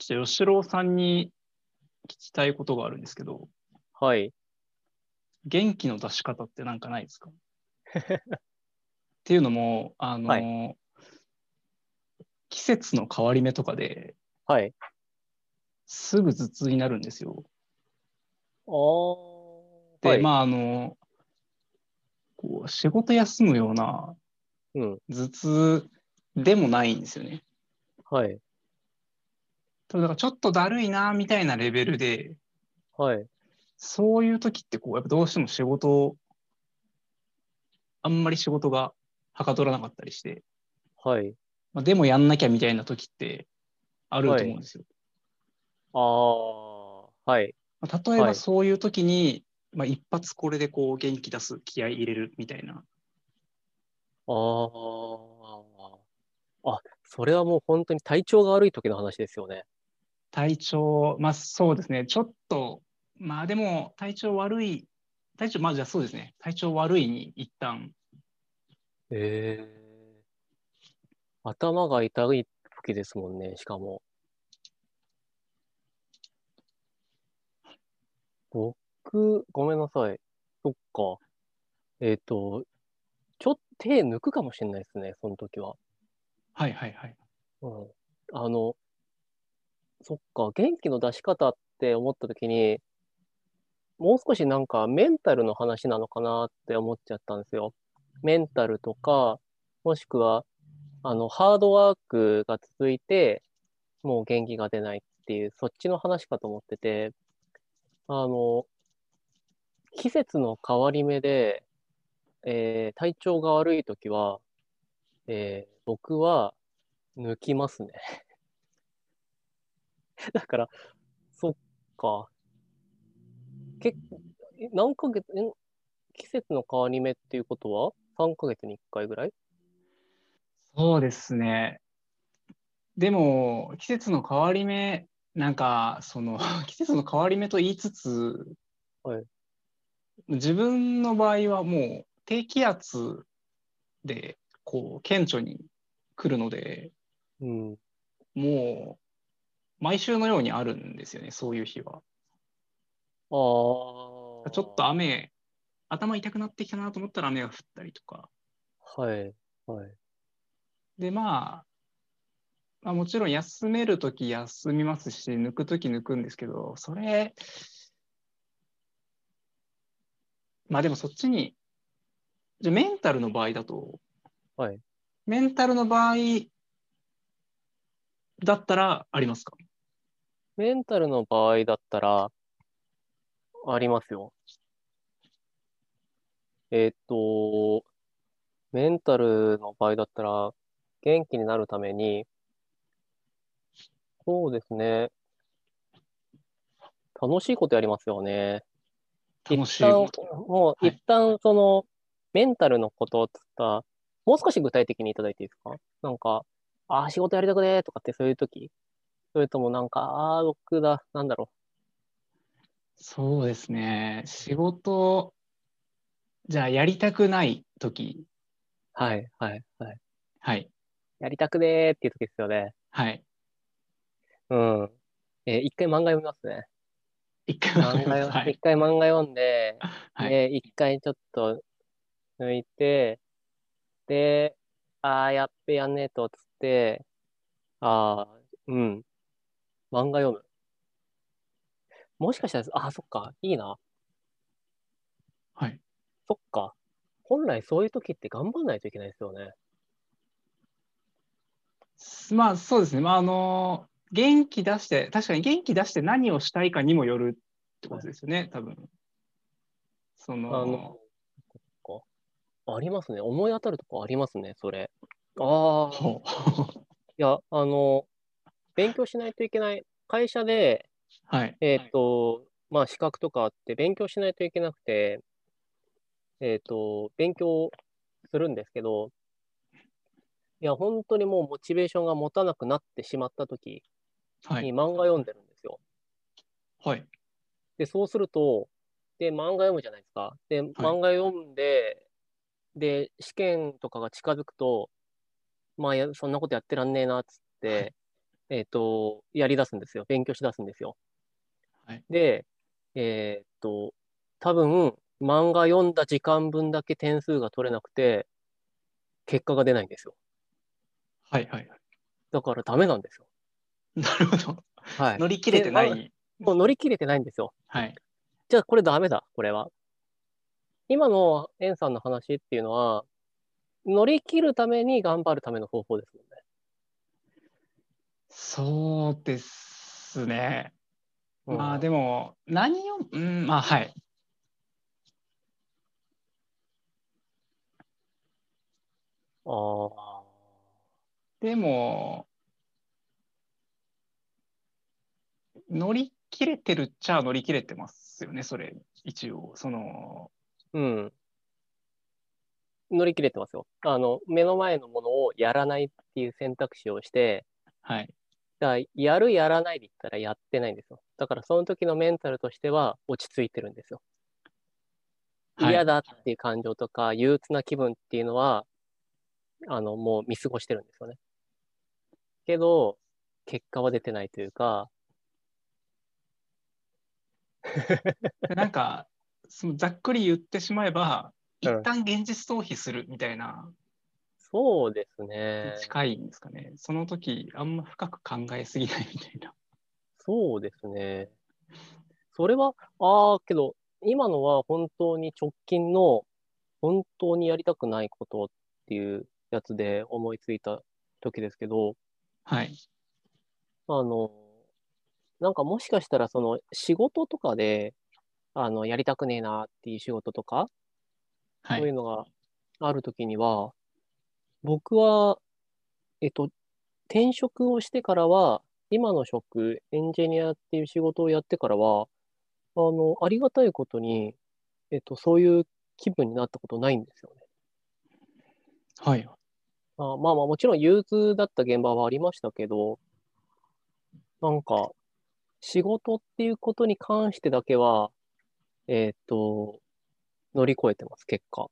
ちょっと吉郎さんに聞きたいことがあるんですけど、はい。元気の出し方ってなんかないですか？っていうのも、あの、は季節の変わり目とかではい。すぐ頭痛になるんですよ。あー。で、はい、まあ、あの、こう仕事休むようなうん。頭痛でもないんですよね。はい。ただからちょっとだるいなみたいなレベルで、はい。そういう時ってこう、やっぱどうしても仕事、あんまり仕事がはかどらなかったりして、はい。まあ、でもやんなきゃみたいな時ってあると思うんですよ。はい。まあ、例えばはいそういう時に、まあ、一発これでこう元気出す気合い入れるみたいな。あー。あ、それはもう本当に体調が悪い時の話ですよね。体調、まあそうですね、ちょっと、まあでも体調悪い、体調、まあじゃあそうですね、体調悪いに一旦、ええ頭が痛い時ですもんね、しかも。僕、ごめんなさい。そっか。えっと、ちょっと手抜くかもしれないですね、その時は。はいはいはい。うん。あの、そっか、元気の出し方って思った時に、もう少しなんかメンタルの話なのかなって思っちゃったんですよ。メンタルとか、もしくは、あの、ハードワークが続いて、もう元気が出ないっていう、そっちの話かと思ってて、あの、季節の変わり目で、えー体調が悪い時は、えー僕は抜きますね。だから、そっか。結構、え何ヶ月、え季節の変わり目っていうことは ?3 ヶ月に1回ぐらい？そうですね。でも、季節の変わり目、なんか、その、季節の変わり目と言いつつ、はい自分の場合はもう低気圧で、こう、顕著に来るので、うん。もう、毎週のようにあるんですよね、そういう日は。ああ。ちょっと雨、頭痛くなってきたなと思ったら雨が降ったりとか。はい。はい。で、まあ、まあ、もちろん休めるとき休みますし、抜くとき抜くんですけど、それ、まあでもそっちに、じゃあメンタルの場合だと、はい。メンタルの場合だったらありますか？メンタルの場合だったら、ありますよ。えーっと、メンタルの場合だったら、元気になるために、そうですね。楽しいことやりますよね。楽しいこと。もうはい一旦その、メンタルのことって言ったら、もう少し具体的にいただいていいですか？なんか、ああ、仕事やりたくねーとかってそういう時それともなんか、ああ、僕だ、なんだろそうですね。仕事、じゃあやりたくないとき、う。はい、はい、はい。はい、やりたくねーっていう時ですよね。はい。うん。えー一回漫画読みますね。一回漫画は読、い一、回漫画読んで、はいで、一回ちょっと抜いて、で、ああ、やっべやんねえと、つって、ああ、うん。漫画読む。もしかしたら、ああ、そっか、いいな。はい。そっか。本来そういう時って頑張んないといけないですよね。まあそうですね。まああの、元気出して、確かに元気出して何をしたいかにもよるってことですよね、多分。そあのの、、そっか。ありますね。思い当たるとこありますね、それ。ああ、いや、あの、勉強しないといけない。会社で、はい。えっと、まあ、資格とかあって、勉強しないといけなくて、えっと、勉強するんですけど、いや、本当にもうモチベーションが持たなくなってしまった時はい。に漫画読んでるんですよ。はい。で、そうすると、で、漫画読むじゃないですか。で、漫画読んで、で、試験とかが近づくと、まあや、そんなことやってらんねえな、っつって、えっ、と、やり出すんですよ。勉強し出すんですよ。はいで、えっ、と、多分、漫画読んだ時間分だけ点数が取れなくて、結果が出ないんですよ。はいはいはい。だからダメなんですよ。なるほど。はい。乗り切れてなでい。もう乗り切れてないんですよ。はい。じゃあこれダメだ、これは。今のエンさんの話っていうのは、乗り切るために頑張るための方法ですもんね。そうですね。うんまあでも、何を、うん、まあはい。ああ。でも、乗り切れてるっちゃ乗り切れてますよね、それ、一応。その、うん。乗り切れてますよ。あの、目の前のものをやらないっていう選択肢をして、はい。だからやるやらないで言ったらやってないんですよ。だからその時のメンタルとしては落ち着いてるんですよ。はい嫌だっていう感情とか憂鬱な気分っていうのは、あの、もう見過ごしてるんですよね。けど、結果は出てないというか、で なんか、そのざっくり言ってしまえば、うん一旦現実逃避するみたいな、そうですね。近いんですかね。その時、あんま深く考えすぎないみたいな。そうですね。それは、ああ、けど、今のは本当に直近の、本当にやりたくないことっていうやつで思いついた時ですけど、はい。あの、なんかもしかしたらその仕事とかで、あの、やりたくねえなっていう仕事とか、はい。そういうのがあるときには、僕は、えっと、転職をしてからは、今の職、エンジニアっていう仕事をやってからは、あの、ありがたいことに、えっと、そういう気分になったことないんですよね。はい。あまあまあ、もちろん憂鬱だった現場はありましたけど、なんか、仕事っていうことに関してだけは、えっと、乗り越えてます、結果。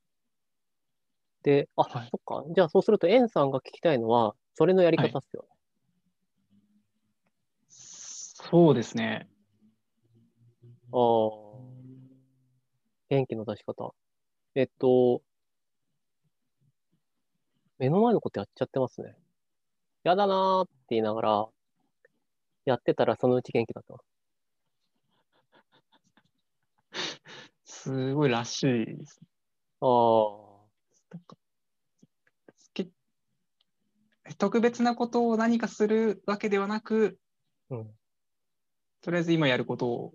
で、あ、はいそっか。じゃあそうすると、エンさんが聞きたいのは、それのやり方っすよね。そうですね。ああ、元気の出し方。えっと、目の前のことやっちゃってますね。やだなーって言いながら、やってたらそのうち元気だった。すごいらしいです。ああ、なんかけ特別なことを何かするわけではなく、うん。とりあえず今やることを、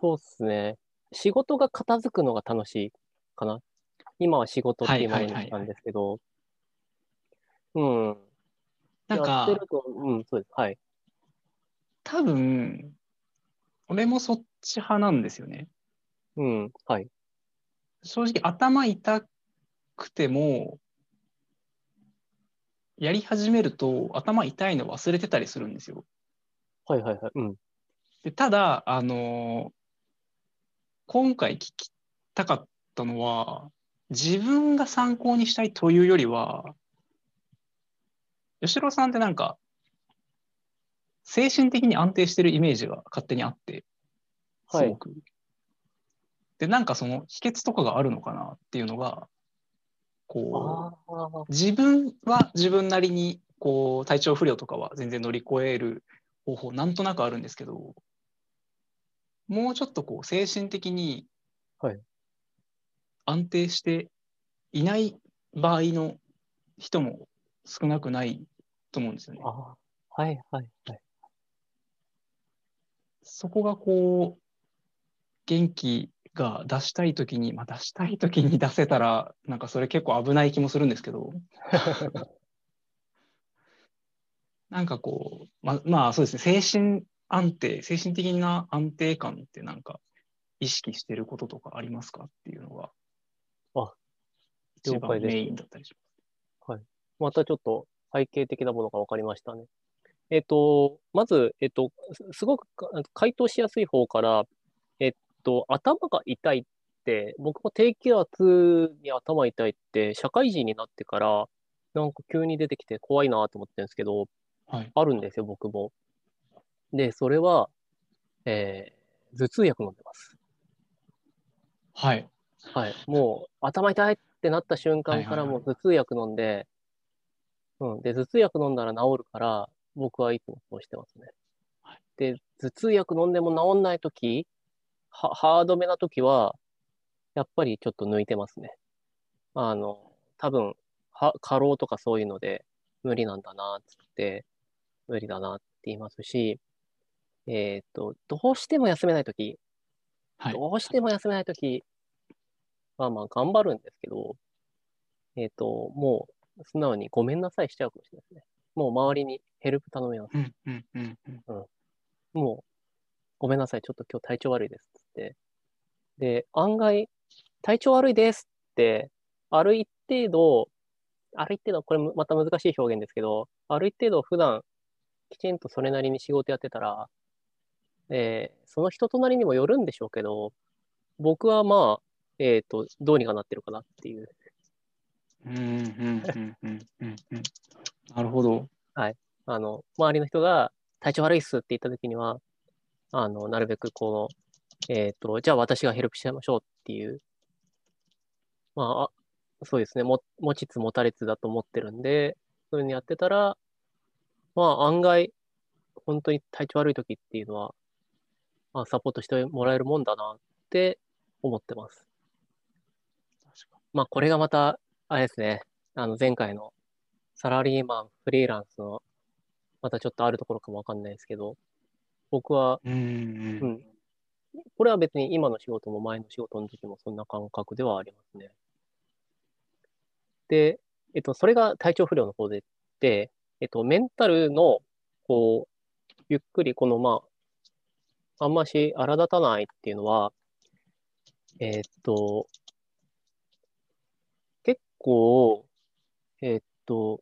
そうっすね。仕事が片付くのが楽しいかな。今は仕事っていうものにしたんですけど、うん。なんかうん、そうです。はい。多分、俺もそっち派なんですよね。うん、はい。正直頭痛くても、やり始めると頭痛いの忘れてたりするんですよ。はいはいはい。うん。でただ、あの今回聞きたかったのは、自分が参考にしたいというよりは、吉郎さんってなんか、精神的に安定してるイメージが勝手にあって、すはいごく。で、なんかその秘訣とかがあるのかなっていうのが、こう、自分は自分なりにこう体調不良とかは全然乗り越える方法なんとなくあるんですけどもうちょっとこう精神的にはい安定していない場合の人も少なくないと思うんですよね。はいはいはい。そこがこう元気が出したい時に、まあ、出したい時に出せたらなんかそれ結構危ない気もするんですけど。なんかこう、ままあそうですね、精神安定、精神的な安定感ってなんか意識してることとかありますかっていうのが、あ一番メインだったりしまたちょっと背景的なものが分かりましたね。えっと、まず、えっと、すすごくか回答しやすい方から、と、頭が痛いって、僕も低気圧に頭痛いって、社会人になってから、なんか急に出てきて怖いなと思ってるんですけど、はい。あるんですよ、僕も。で、それは、えー頭痛薬飲んでます。はい。はい。もう、頭痛いってなった瞬間からもう頭痛薬飲んで、うん。で、頭痛薬飲んだら治るから、僕はいつもそうしてますねはい。で、頭痛薬飲んでも治んないとき、は、ハードめなときは、やっぱりちょっと抜いてますね。あの、多分、は、過労とかそういうので無理なんだな、つって、無理だなって言いますし、えっと、どうしても休めないとき、はい。どうしても休めないときは、まあ、頑張るんですけど、えっ、と、もう、素直にごめんなさいしちゃうかもしれないですね。もう周りにヘルプ頼みます。うんうんうんうん。もう、ごめんなさい、ちょっと今日体調悪いですって。で、案外、体調悪いですって、ある一定度、ある一定度、これまた難しい表現ですけど、ある一定度普段、きちんとそれなりに仕事やってたら、えーその人となりにもよるんでしょうけど、僕はまあ、えっ、と、どうにかなってるかなっていう。うんうんうんうんうんうん。なるほど。あの、周りの人が体調悪いっすって言った時には、あの、なるべくこの、えっ、と、じゃあ私がヘルプしましょうっていう、まあ、あそうですね、も、持ちつ持たれつだと思ってるんで、そういうのやってたら、まあ案外、本当に体調悪い時っていうのは、まあ、サポートしてもらえるもんだなって思ってます。まあこれがまた、あれですね、あの前回のサラリーマン、フリーランスの、またちょっとあるところかもわかんないですけど、僕は、に。うんこれは別に今の仕事も前の仕事の時もそんな感覚ではありますね。で、えっと、それが体調不良の方で、で、えっと、メンタルの、こう、ゆっくり、この、まあ、あんまし荒立たないっていうのは、えっと、結構、えっと、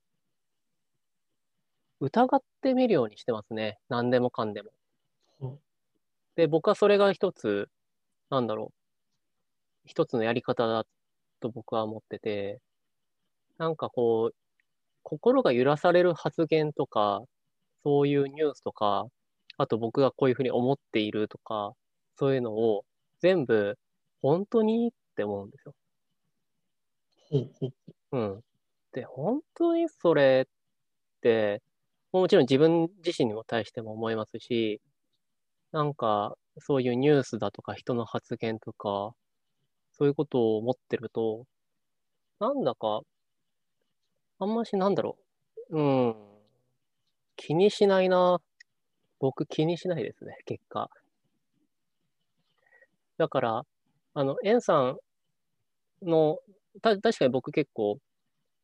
疑ってみるようにしてますね。何でもかんでも。ほで、僕はそれが一つ、なんだろう、一つのやり方だと僕は思ってて、なんかこう、心が揺らされる発言とか、そういうニュースとか、あと僕がこういうふうに思っているとか、そういうのを全部、本当にって思うんですよ。うん。で、本当にそれって、もちろん自分自身にも対しても思いますし、なんか、そういうニュースだとか人の発言とか、そういうことを思ってると、なんだか、あんましなんだろう。うん。気にしないな。僕気にしないですね、結果。だから、あの、エンさんの、た、確かに僕結構、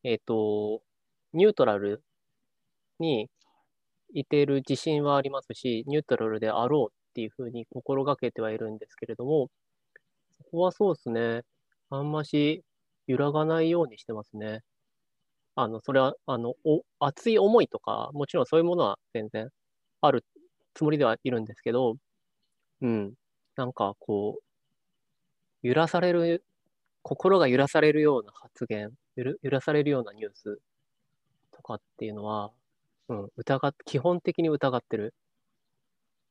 えっと、ニュートラルにいてる自信はありますし、ニュートラルであろうっていうふうに心がけてはいるんですけれども、そこはそうですね。あんまし揺らがないようにしてますね。あの、それは、あの、お、熱い思いとか、もちろんそういうものは全然あるつもりではいるんですけど、うん。なんかこう、揺らされる、心が揺らされるような発言、揺らされるようなニュースとかっていうのは、うん、疑っ、基本的に疑ってる。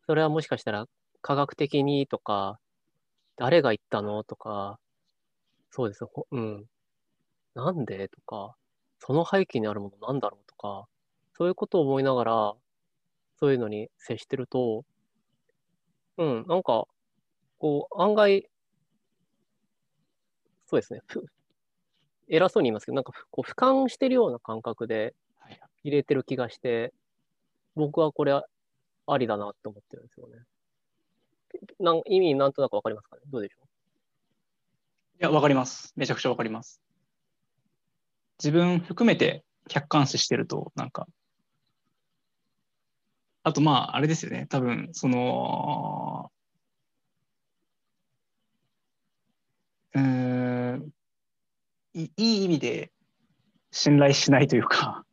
それはもしかしたら科学的にとか、誰が言ったのとか、そうです。ほうん。なんでとか、その背景にあるものなんだろうとか、そういうことを思いながら、そういうのに接してると、うん、なんか、こう、案外、そうですね。ふ偉そうに言いますけど、なんかふ、こう、俯瞰してるような感覚ではい入れてる気がして、僕はこれありだなって思ってるんですよね。なん意味なんとなくわかりますかね？どうでしょう？いや、わかります。めちゃくちゃわかります。自分含めて客観視してると、なんか、あとまあ、あれですよね。多分、その、うん、いいい意味で信頼しないというか、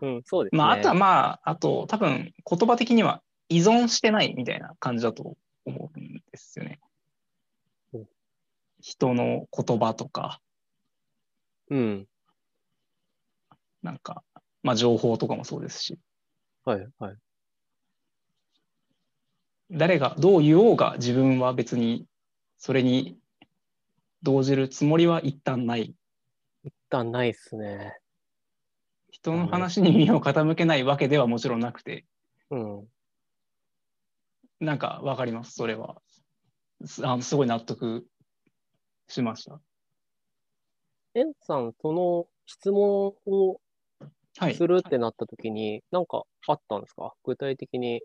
ううん、そうですね。まあ、あとはまあ、あと多分言葉的には依存してないみたいな感じだと思うんですよねうん。人の言葉とか、うん。なんか、まあ情報とかもそうですし。はい、はい。誰がどう言おうが自分は別にそれに動じるつもりは一旦ない。一旦ないっすね。人の話に耳を傾けないわけではもちろんなくて、うん。なんかわかります、それは。すあのすごい納得しました。エンさん、その質問をはい。するってなった時に、なんかあったんですか？具体的に。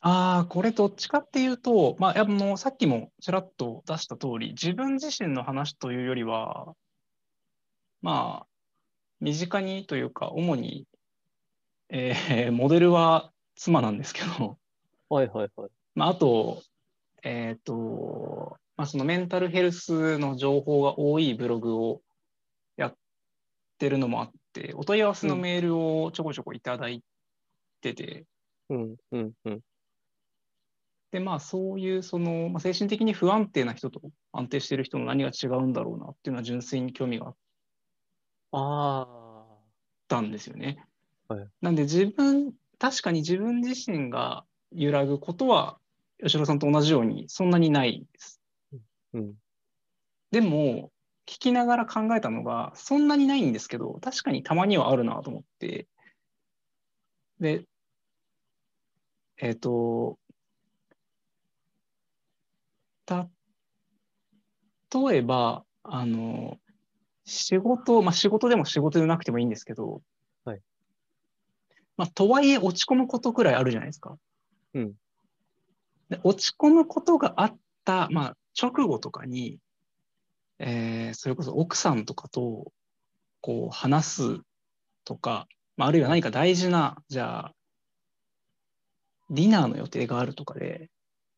ああ、これどっちかっていうと、まあ、あの、さっきもちらっと出した通り、自分自身の話というよりは、まあ、身近にというか、主に、えー モデルは妻なんですけど、はい、はい、はい。まあ、あと、えっと、まあ、そのメンタルヘルスの情報が多いブログをやってるのもあって、お問い合わせのメールをちょこちょこいただいてて、うん、うん、うん。で、まあ、そういう、その、まあ、精神的に不安定な人と安定している人の何が違うんだろうなっていうのは純粋に興味があっあたんですよね。はいなんで、自分、確かに自分自身が揺らぐことは、吉野さんと同じようにそんなにないです。あ、うん。でも、聞きながら考えたのが、そんなにないんですけど、確かにたまにはあるなと思って、で、えっ、と、例えば、あの、仕事、まあ仕事でも仕事でなくてもいいんですけど、はい。まあ、とはいえ落ち込むことくらいあるじゃないですか。うん。で落ち込むことがあった、まあ、直後とかに、えーそれこそ奥さんとかとこう話すとか、まあ、あるいは何か大事な、じゃあ、ディナーの予定があるとかで、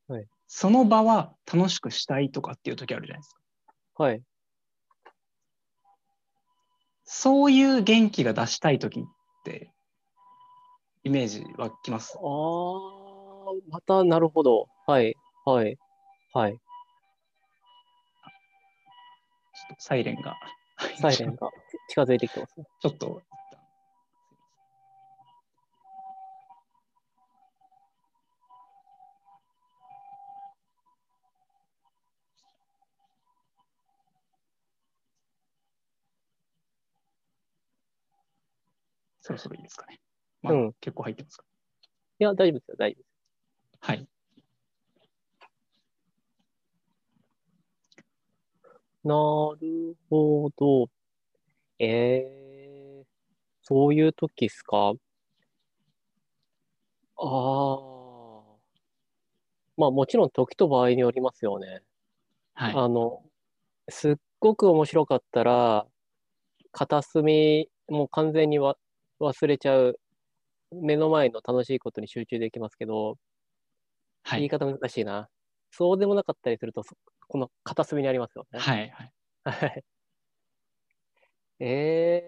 はいその場は楽しくしたいとかっていう時あるじゃないですか。はい。そういう元気が出したい時って、イメージ湧きます？あ。あ、また、なるほど。はい、はい、はい。サイレンが。サイレンが近づいてきてますね。ちょっと、そろそろいいですかね。まあ、うん結構入ってますか。いや、大丈夫ですよ、大丈夫です。はい。なるほど。えー、そういう時っすか？ああ。まあもちろん時と場合によりますよね。はい。あの、すっごく面白かったら、片隅、もう完全にわ忘れちゃう、目の前の楽しいことに集中できますけど、はい。言い方難しいな。そうでもなかったりすると、そこの片隅にありますよね。はい。はい。はい。え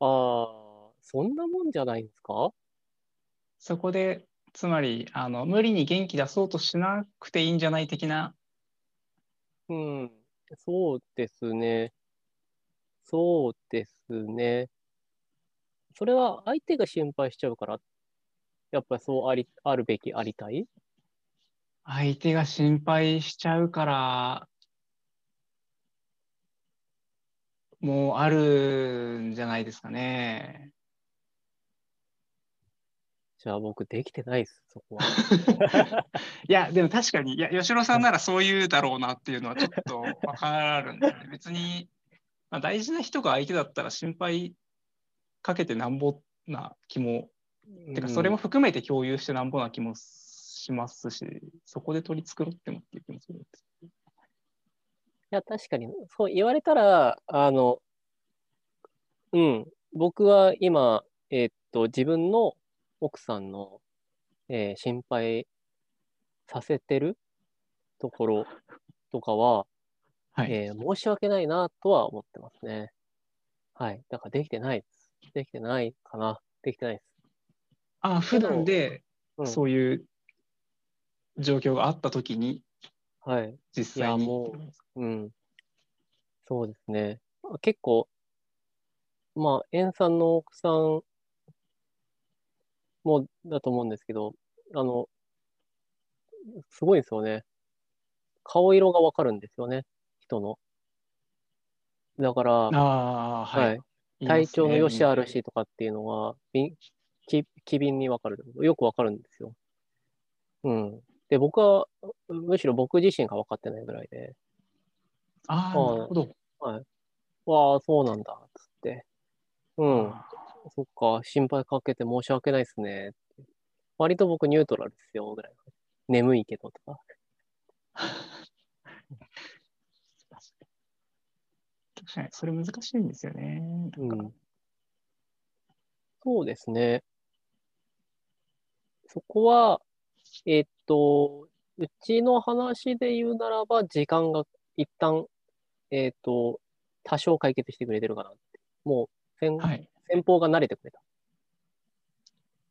ー、ああ、そんなもんじゃないんですか？そこで、つまり、あの、無理に元気出そうとしなくていいんじゃない的な。うん、そうですね。そうですね。それは相手が心配しちゃうから、やっぱりそうあり、あるべき、ありたい？相手が心配しちゃうから、もうあるんじゃないですかね。じゃあ僕できてないです、そこは。いや、でも確かに、いや、吉野さんならそう言うだろうなっていうのはちょっとわかるんだよね。別に、まあ、大事な人が相手だったら心配かけてなんぼな気も、てかそれも含めて共有してなんぼな気もしますし、そこで取り繕ってもっていう気もするんです。いや、確かに、そう言われたら、あの、うん、僕は今、えーっと、自分の奥さんの、えー心配させてるところとかは、はい。えー申し訳ないなとは思ってますね。はい。だからできてないです。できてないかな。できてないです。あ、普段でうん、そういう状況があったときに、はい。実際に。いやもうん。そうですね。結構、まあ、エンさんの奥さんもだと思うんですけど、あの、すごいですよね。顔色がわかるんですよね、人の。だから、ああ、はい。はい体調の良し悪しとかっていうのは、びき機敏にわかる。よくわかるんですよ。うん。で、僕は、むしろ僕自身が分かってないぐらいで、ああ、はいなるほど。わあ、そうなんだ、つって。うん。あそっか、心配かけて申し訳ないですね。割と僕ニュートラルですよ、ぐらい。眠いけどとか。ー確かに、それ難しいんですよね。うなん。そうですね。そこは、えっと、うちの話で言うならば、時間が一旦、えっと、多少解決してくれてるかなって。もう、先はい。先方が慣れてくれた。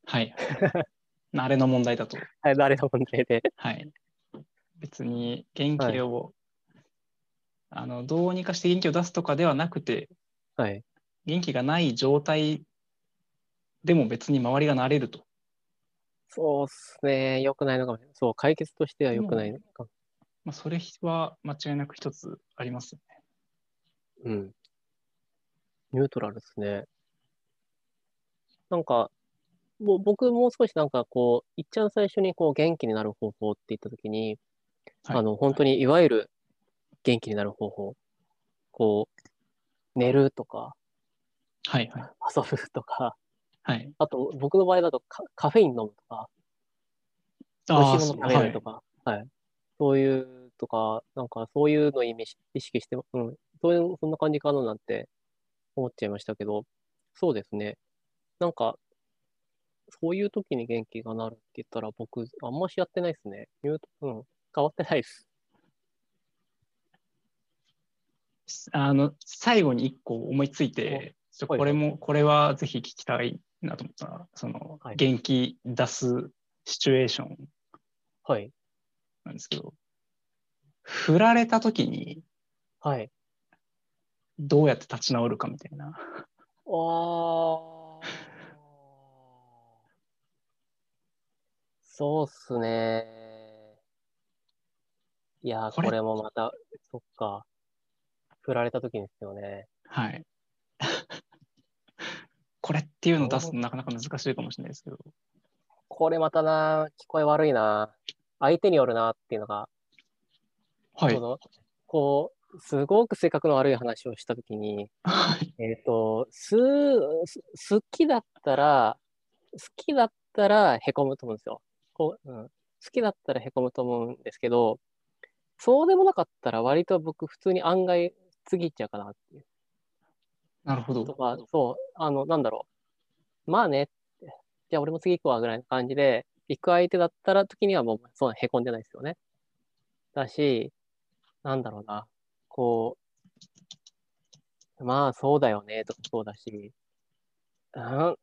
はい。慣れの問題だと。はい、慣れた問題で。はい。別に元気を、あの、どうにかして元気を出すとかではなくて、はい。元気がない状態でも別に周りが慣れると。そうっすね。良くないのかもしれない。そう、解決としては良くないのか。まあ、それは間違いなく一つありますよね。うん。ニュートラルですね。なんか、もう僕もう少しなんかこう、いっちゃん最初にこう元気になる方法って言ったときに、はいあの、本当にいわゆる元気になる方法。こう、寝るとか、はいはい。遊ぶとか、はい。あと僕の場合だとカカフェイン飲むとか、美味しいもの食べるとか、はい。そういうとか、なんかそういうのを意識して、うん、そういう、そんな感じかななんて思っちゃいましたけど、そうですね。なんか、そういう時に元気がなるって言ったら僕、あんましやってないですね。言うとうん、変わってないです。あの、最後に一個思いついて、これも、これはぜひ聞きたいなと思ったら、そのはい、元気出すシチュエーションはい。なんですけど、振られた時にはい。どうやって立ち直るかみたいな。あー。そうっすね。いやこれもまた、そっか。振られた時ですよね。はい。これっていうのを出すのなかなか難しいかもしれないですけど。これまたな、聞こえ悪いな。相手によるなっていうのが、はいそ。のこう、すごく性格の悪い話をしたときに、はい。えっ、と、す、す好きだったら、好きだったらへこむと思うんですよ。こう、うん、好きだったらへこむと思うんですけど、そうでもなかったら割と僕普通に案外次行っちゃうかなっていう。なるほど。とか、そう、あの、なんだろう。まあねって、じゃあ俺も次行くわぐらいの感じで、行く相手だったら時にはもうそんなへこんでないですよね。だし、なんだろうな。こう、まあそうだよねとかそうだし、うん、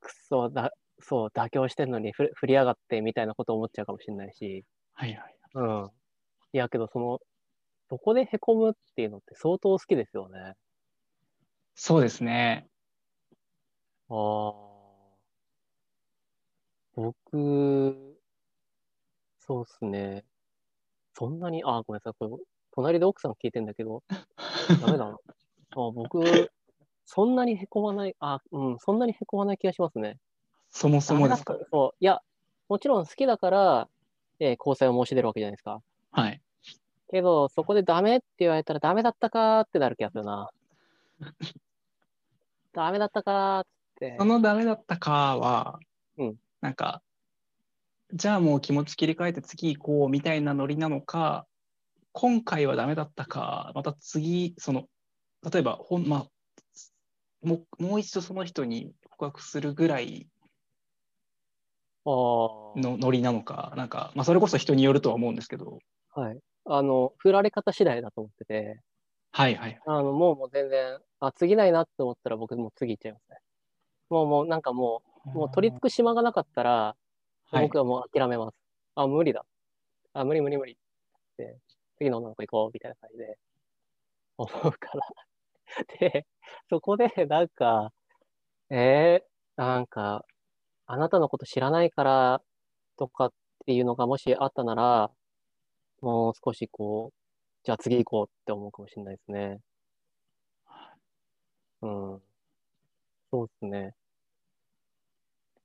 くそ、だ、そう、妥協してんのにふ振りやがってみたいなこと思っちゃうかもしれないし、はいはい。うん。いやけどその、そこでへこむっていうのって相当好きですよね。そうですね。ああ。僕、そうっすね。そんなに、あ、ごめんなさい。これ、隣で奥さん聞いてんだけど、ダメだな。あ、僕、そんなにへこまない、あ、うん、そんなにへこまない気がしますね。そもそもですかそう。いや、もちろん好きだから、えー交際を申し出るわけじゃないですか。はい。けど、そこでダメって言われたらダメだったかーってなる気がするな。ダメだったかーってそ。のダメだったかは、うんなんか、じゃあもう気持ち切り替えて次行こうみたいなノリなのか、今回はダメだったか、また次、その、例えば、ほん、まあ、もうもう一度その人に告白するぐらいのノリなのか、なんか、まあ、それこそ人によるとは思うんですけど、はい。あの、振られ方次第だと思ってて、はいはい。あの、もうもう全然、あ、次ないなって思ったら僕もう次行っちゃいますね。もうもうなんかもう、もう取り付く島がなかったら、はい僕はもう諦めます。あ、無理だ。あ、無理無理無理って、次の女の子行こうみたいな感じで思うから。で、そこでなんか、えー、なんか、あなたのこと知らないからとかっていうのがもしあったなら、もう少しこう、じゃあ次行こうって思うかもしれないですね。うん。そうですね。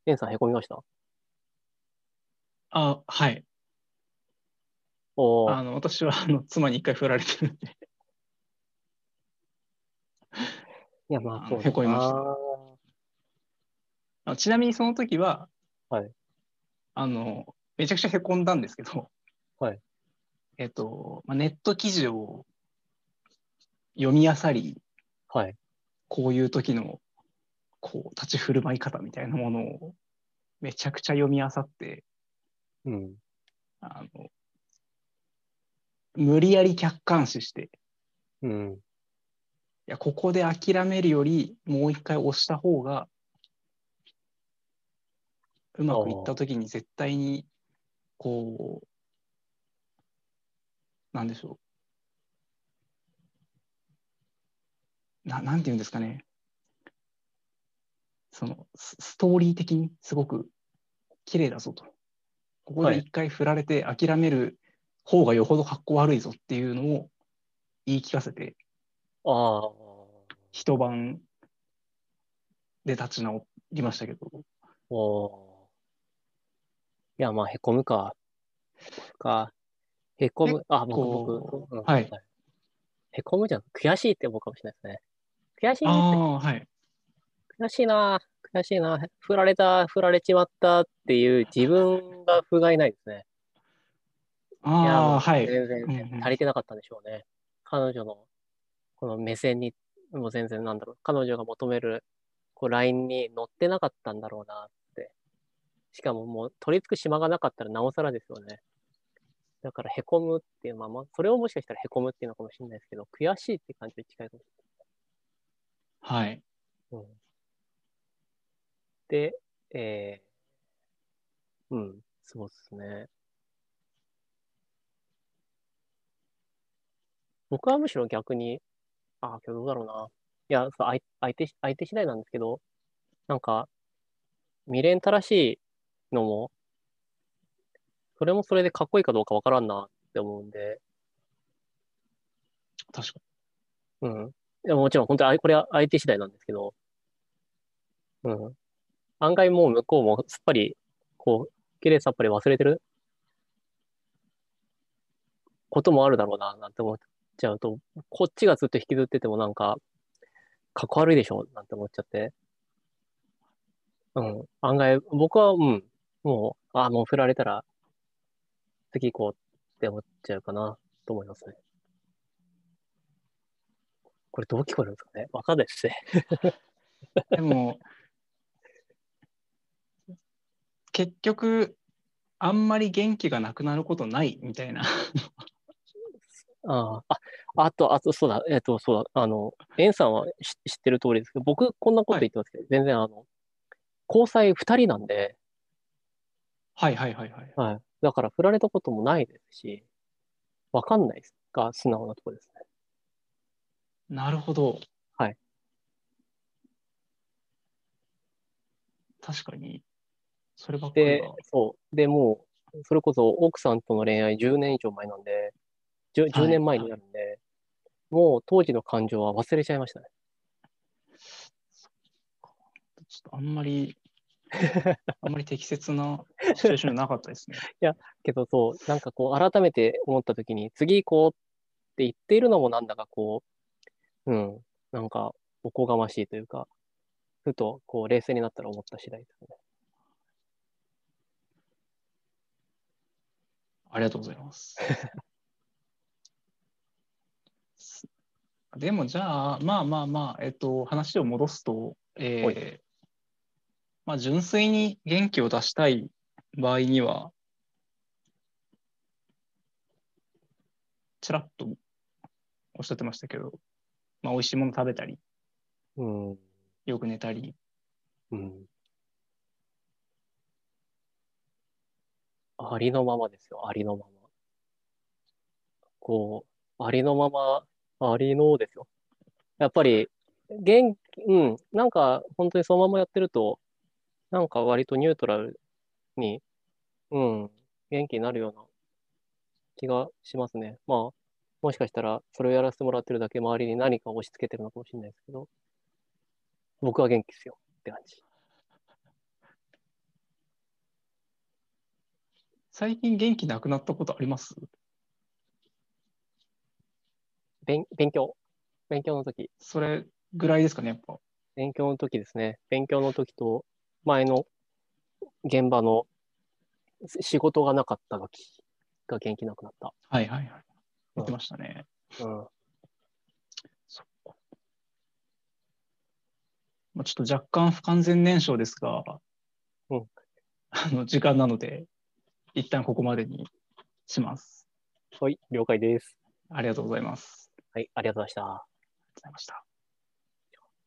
エンさんへこみました？あ、はい。おあの私はあの妻に一回振られてるんでいや、まあ、そうへこみましたあ。ちなみにその時は、はい。あの、めちゃくちゃへこんだんですけど、はい。えっと、まあ、ネット記事を読み漁り、はい。こういう時の、こう、立ち振る舞い方みたいなものをめちゃくちゃ読み漁って、うん。あの、無理やり客観視して、うん。いや、ここで諦めるより、もう一回押した方が、うまくいった時に絶対に、こう、なんでしょう。ななんていうんですかね。そのストーリー的にすごく綺麗だぞと。ここで一回振られて諦める方がよほど格好悪いぞっていうのを言い聞かせて、あ一晩で立ち直りましたけど。おいや、まあ、へこむか。か。へこむ。あ、僕、僕、うん、はい。へこむじゃん。悔しいって思うかもしれないですね。悔しいはい。悔しいな。悔しいな。振られた、振られちまったっていう自分が不甲斐ないですね。ああ、はい。全然足りてなかったんでしょうね。うんうん、彼女のこの目線に、もう全然なんだろう、彼女が求めるこうラインに乗ってなかったんだろうなって。しかももう取り付く島がなかったらなおさらですよね。だからへこむっていうまま、それをもしかしたらへこむっていうのかもしれないですけど、悔しいって感じに近いかもしれない。はい。うん、で、えー、うん、そうですね。僕はむしろ逆に、ああ、今日どうだろうな。いや、相相手、相手次第なんですけど、なんか、未練たらしいのも、それもそれでかっこいいかどうかわからんなって思うんで。確かに。うん。いや、もちろん、本当に、これは相手次第なんですけど、うん。案外もう向こうもすっぱり、こう、綺麗さっぱり忘れてることもあるだろうな、なんて思っちゃうと、こっちがずっと引きずっててもなんか、かっこ悪いでしょ、なんて思っちゃって。うん。案外、僕は、うん。もう、あ、もう振られたら、次行こうって思っちゃうかな、と思いますね。これどう聞こえるんですかね？わかんないですね。でも、結局、あんまり元気がなくなることないみたいなああ、あと、あと、そうだ、えっ、ー、と、そうだ、あの、エンさんは知ってる通りですけど、僕、こんなこと言ってますけど、はい、全然、あの、交際2人なんで、はいはいはいはい。はい。だから、振られたこともないですし、わかんないですが、素直なところですね。なるほど。はい。確かに、そればっかりで、そう。でもう、それこそ奥さんとの恋愛10年以上前なんで、10, 10年前になるんで、はい、もう当時の感情は忘れちゃいましたね。ちょっとあんまり、あんまり適切なシチュエーションなかったですね。いや、けどそう、なんかこう、改めて思ったときに、次行こうって言っているのもなんだかこう、うん、なんか、おこがましいというか、ふと、こう、冷静になったら思った次第ですね。ありがとうございます。でもじゃあ、まあまあまあ、えっと、話を戻すと、えー、まあ、純粋に元気を出したい場合には、ちらっとおっしゃってましたけど、まあ、美味しいもの食べたり、うん、よく寝たり、うん、ありのままですよ、ありのまま。こう、ありのままありのですよ。やっぱり、元気、うん、なんか本当にそのままやってると、なんか割とニュートラルに、うん、元気になるような気がしますね。まあ、もしかしたらそれをやらせてもらってるだけ周りに何か押し付けてるのかもしれないですけど、僕は元気ですよって感じ。最近元気なくなったことあります？勉勉強。勉強の時。それぐらいですかね、やっぱ。勉強の時ですね。勉強の時と、前の現場の仕事がなかった時が元気なくなった。はいはいはい。言ってましたね。うん。そっか。まあ、ちょっと若干不完全燃焼ですが、うんあの時間なので、一旦ここまでにします。はい、了解です。ありがとうございます。はい、ありがとうございました。ありがとうございました。